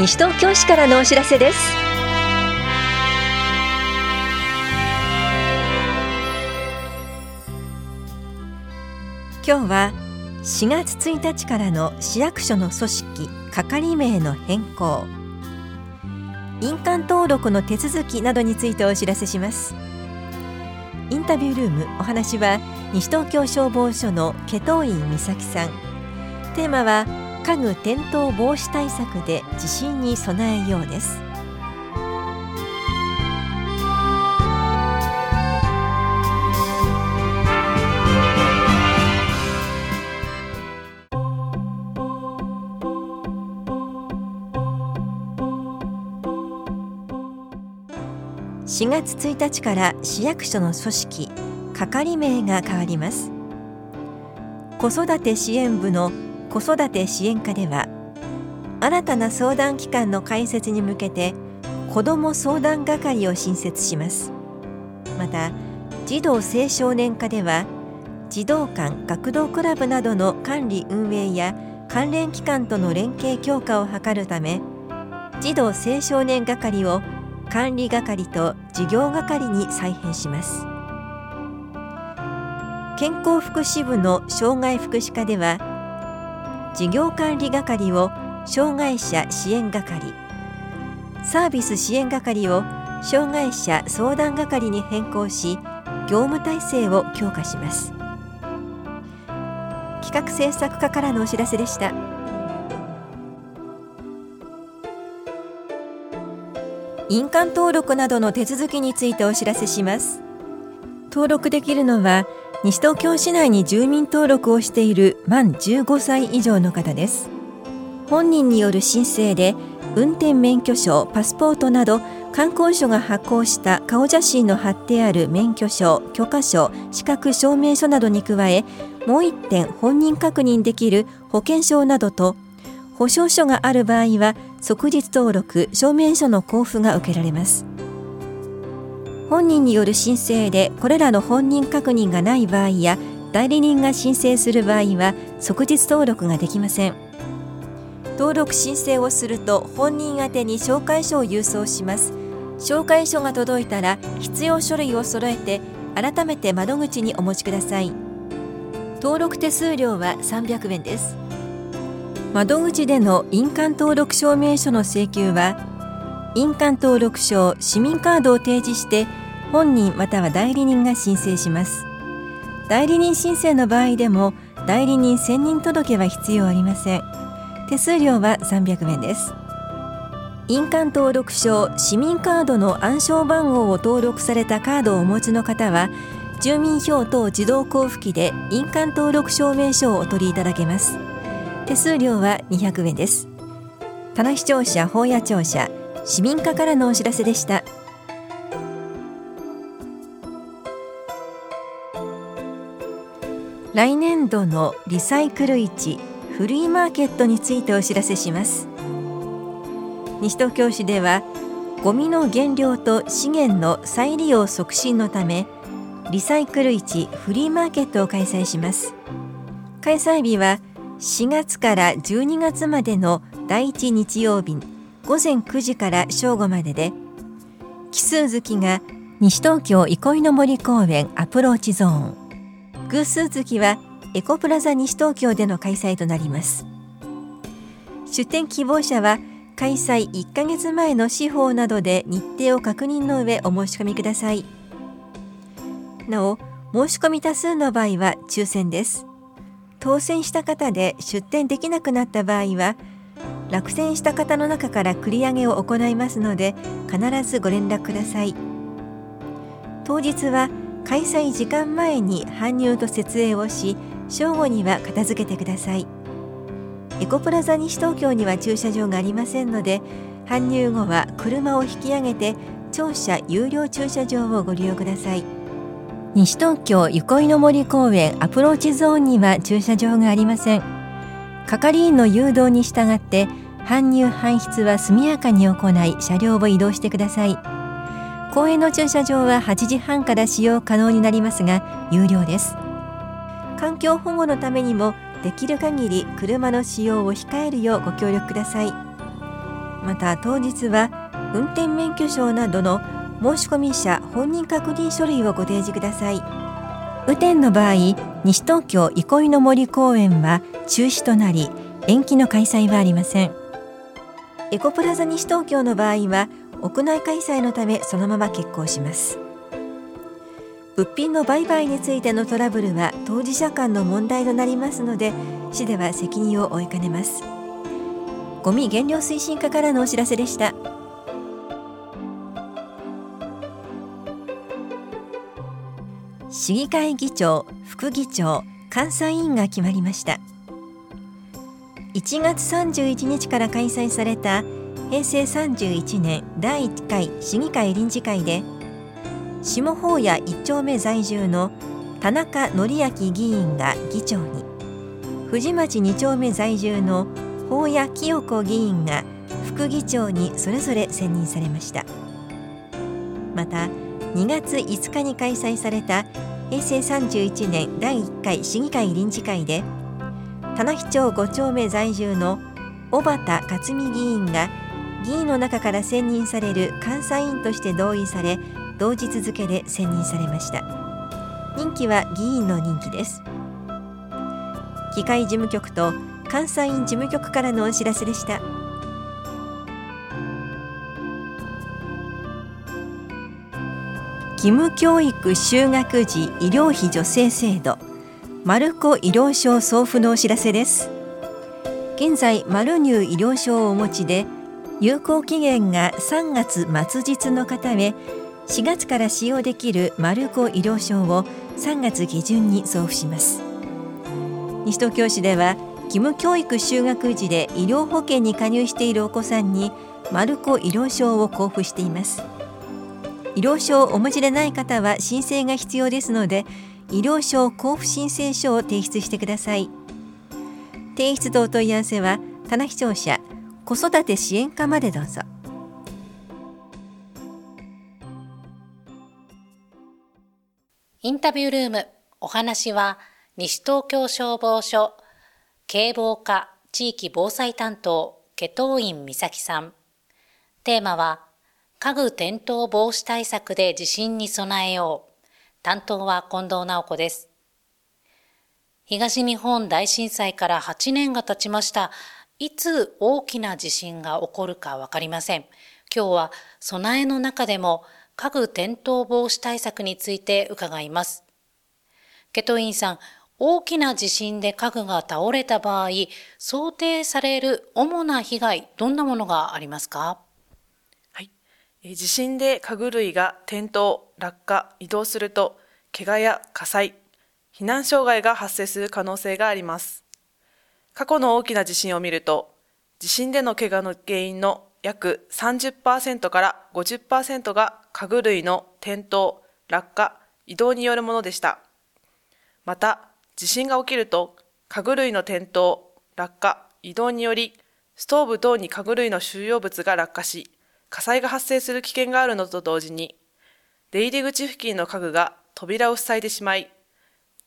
西東京市からのお知らせです。今日は4月1日からの市役所の組織係名の変更。印鑑登録の手続きなどについてお知らせします。インタビュールームお話は西東京消防署の祁答院美咲さん。テーマは家具転倒防止対策で地震に備えようです。4月1日から市役所の組織係名が変わります。子育て支援部の子育て支援課では新たな相談機関の開設に向けて子ども相談係を新設します。また児童青少年課では児童館学童クラブなどの管理運営や関連機関との連携強化を図るため児童青少年係を管理係と事業係に再編します。健康福祉部の障害福祉課では事業管理係を障害者支援係。サービス支援係を障害者相談係に変更し業務体制を強化します。企画制作課からのお知らせでした。印鑑登録などの手続きについてお知らせします。登録できるのは西東京市内に住民登録をしている満15歳以上の方です。本人による申請で運転免許証パスポートなど観光所が発行した顔写真の貼ってある免許証許可証資格証明書などに加えもう1点本人確認できる保険証などと保証書がある場合は即日登録証明書の交付が受けられます。本人による申請でこれらの本人確認がない場合や代理人が申請する場合は即日登録ができません。登録申請をすると本人宛に紹介書を郵送します。紹介書が届いたら必要書類を揃えて改めて窓口にお持ちください。登録手数料は300円です。窓口での印鑑登録証明書の請求は印鑑登録証市民カードを提示して本人または代理人が申請します。代理人申請の場合でも代理人選任届は必要ありません。手数料は300円です。印鑑登録証市民カードの暗証番号を登録されたカードをお持ちの方は住民票等自動交付機で印鑑登録証明書をお取りいただけます。手数料は200円です。棚視聴者法屋庁舎市民課からのお知らせでした。来年度のリサイクル市フリーマーケットについてお知らせします。西東京市ではゴミの減量と資源の再利用促進のためリサイクル市フリーマーケットを開催します。開催日は4月から12月までの第1日曜日午前9時から正午までで奇数月が西東京憩いの森公園アプローチゾーン。偶数月はエコプラザ西東京での開催となります。出店希望者は開催1ヶ月前の司法などで日程を確認の上お申し込みください。なお申し込み多数の場合は抽選です。当選した方で出店できなくなった場合は落選した方の中から繰り上げを行いますので必ずご連絡ください。当日は開催時間前に搬入と設営をし正午には片付けてください。エコプラザ西東京には駐車場がありませんので搬入後は車を引き上げて庁舎有料駐車場をご利用ください。西東京憩いの森公園アプローチゾーンには駐車場がありません。係員の誘導に従って搬入搬出は速やかに行い車両を移動してください。公園の駐車場は8時半から使用可能になりますが有料です。環境保護のためにもできる限り車の使用を控えるようご協力ください。また当日は運転免許証などの申込者本人確認書類をご提示ください。雨天の場合西東京憩いの森公園は中止となり延期の開催はありません。エコプラザ西東京の場合は屋内開催のためそのまま決行します。物品の売買についてのトラブルは当事者間の問題となりますので市では責任を負いかねます。ゴミ減量推進課からのお知らせでした。市議会議長副議長監査委員が決まりました。1月31日から開催された平成31年第1回市議会臨時会で下法屋1丁目在住の田中則明議員が議長に藤町2丁目在住の法屋清子議員が副議長にそれぞれ選任されました。また2月5日に開催された平成31年第1回市議会臨時会で棚比町5丁目在住の小畑克美議員が議員の中から選任される監査員として同意され同日付で選任されました。任期は議員の任期です。議会事務局と監査院事務局からのお知らせでした。義務教育就学時医療費助成制度。マルコ医療証送付のお知らせです。現在マルニュー医療証をお持ちで有効期限が3月末日の方へ4月から使用できるマルコ医療証を3月下旬に送付します。西東京市では義務教育就学時で医療保険に加入しているお子さんにマルコ医療証を交付しています。医療証をお持ちでない方は申請が必要ですので医療証交付申請書を提出してください。提出とお問い合わせは棚視聴者子育て支援課までどうぞ。インタビュールームお話は西東京消防署警防課地域防災担当祁答院美咲さん。テーマは家具転倒防止対策で地震に備えよう。担当は近藤直子です。東日本大震災から8年が経ちました。いつ大きな地震が起こるかわかりません。今日は備えの中でも家具転倒防止対策について伺います。ケトインさん、大きな地震で家具が倒れた場合、想定される主な被害、どんなものがありますか？はい。地震で家具類が転倒、落下、移動すると、怪我や火災、避難障害が発生する可能性があります。過去の大きな地震を見ると、地震での怪我の原因の約30%から50%が家具類の転倒、落下、移動によるものでした。また、地震が起きると、家具類の転倒、落下、移動により、ストーブ等に家具類の収容物が落下し、火災が発生する危険があるのと同時に、出入り口付近の家具が扉を塞いでしまい、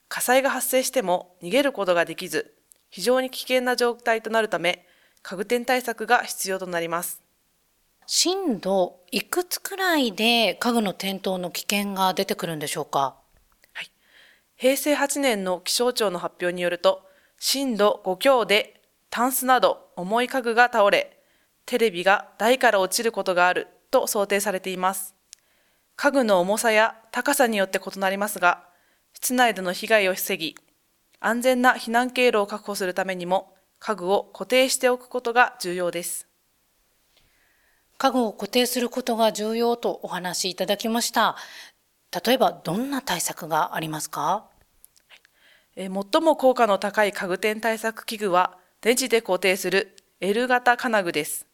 火災が発生しても逃げることができず、非常に危険な状態となるため、家具転対策が必要となります。震度いくつくらいで家具の転倒の危険が出てくるんでしょうか？はい。平成8年の気象庁の発表によると、震度5強でタンスなど重い家具が倒れ、テレビが台から落ちることがあると想定されています。家具の重さや高さによって異なりますが、室内での被害を防ぎ、安全な避難経路を確保するためにも家具を固定しておくことが重要です。家具を固定することが重要とお話しいただきました。例えばどんな対策がありますか？最も効果の高い家具店対策器具はネジで固定する L 型金具です。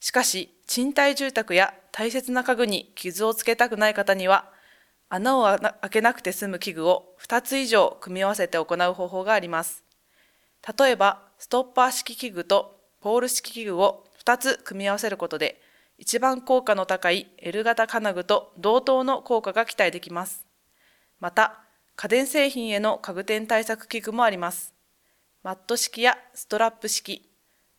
しかし、賃貸住宅や大切な家具に傷をつけたくない方には、穴を開けなくて済む器具を2つ以上組み合わせて行う方法があります。例えば、ストッパー式器具とポール式器具を2つ組み合わせることで、一番効果の高い L 型金具と同等の効果が期待できます。また、家電製品への家具店対策器具もあります。マット式やストラップ式、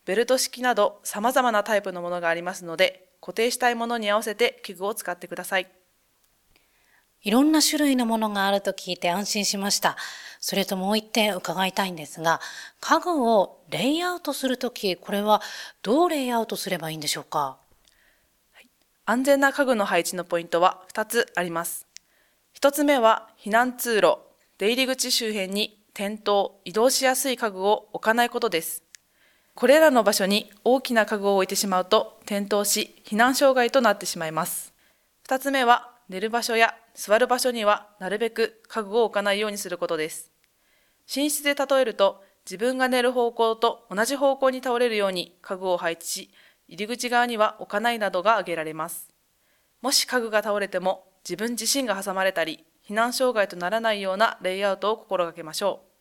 ベルト式など様々なタイプのものがありますので、固定したいものに合わせて器具を使ってください。いろんな種類のものがあると聞いて安心しました。それともう一点伺いたいんですが、家具をレイアウトするとき、これはどうレイアウトすればいいんでしょうか、安全な家具の配置のポイントは2つあります。1つ目は避難通路、出入り口周辺に転倒、移動しやすい家具を置かないことです。これらの場所に大きな家具を置いてしまうと転倒し避難障害となってしまいます。2つ目は寝る場所や座る場所にはなるべく家具を置かないようにすることです。寝室で例えると自分が寝る方向と同じ方向に倒れるように家具を配置し、入り口側には置かないなどが挙げられます。もし家具が倒れても自分自身が挟まれたり、避難障害とならないようなレイアウトを心がけましょう。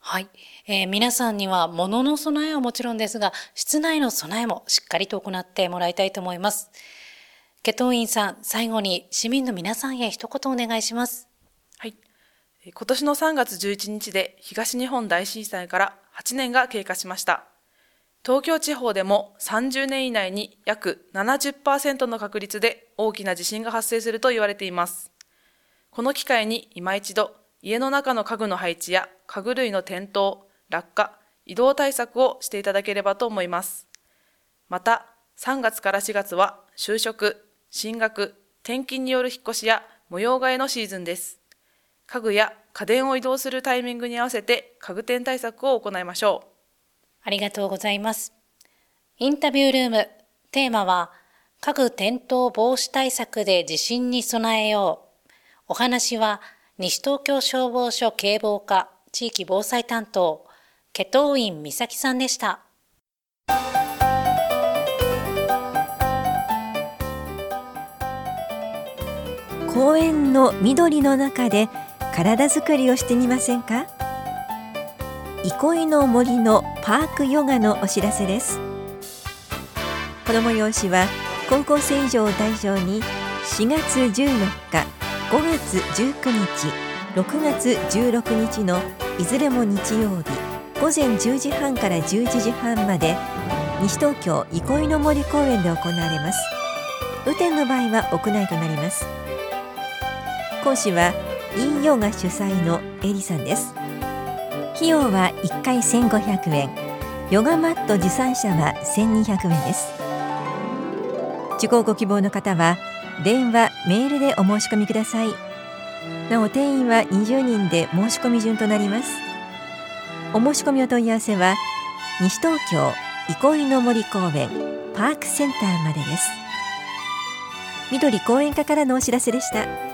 はい、えー、皆さんには物の備えはもちろんですが、室内の備えもしっかりと行ってもらいたいと思います。ケトン員さん、最後に市民の皆さんへ一言お願いします。はい。今年の3月11日で東日本大震災から8年が経過しました。東京地方でも30年以内に約70%の確率で大きな地震が発生すると言われています。この機会に今一度家の中の家具の配置や家具類の転倒、落下、移動対策をしていただければと思います。また、3月から4月は就職、進学、転勤による引っ越しや模様替えのシーズンです。家具や家電を移動するタイミングに合わせて家具店対策を行いましょう。ありがとうございます。インタビュールーム、テーマは、家具転倒防止対策で地震に備えよう。お話は、西東京消防署警防課地域防災担当、ケト院美咲さんでした。公園の緑の中で体づくりをしてみませんか？憩いの森のパークヨガのお知らせです。この催しは高校生以上を対象に4月14日5月19日6月16日のいずれも日曜日午前10時半から11時半まで西東京憩いの森公園で行われます。雨天の場合は屋内となります。講師はインヨガ主催のエリさんです。費用は1回1500円。ヨガマット持参者は1200円です。受講ご希望の方は電話メールでお申し込みください。なお定員は20人で申し込み順となります。お申し込みお問い合わせは西東京憩いの森公園パークセンターまでです。緑公園課からのお知らせでした。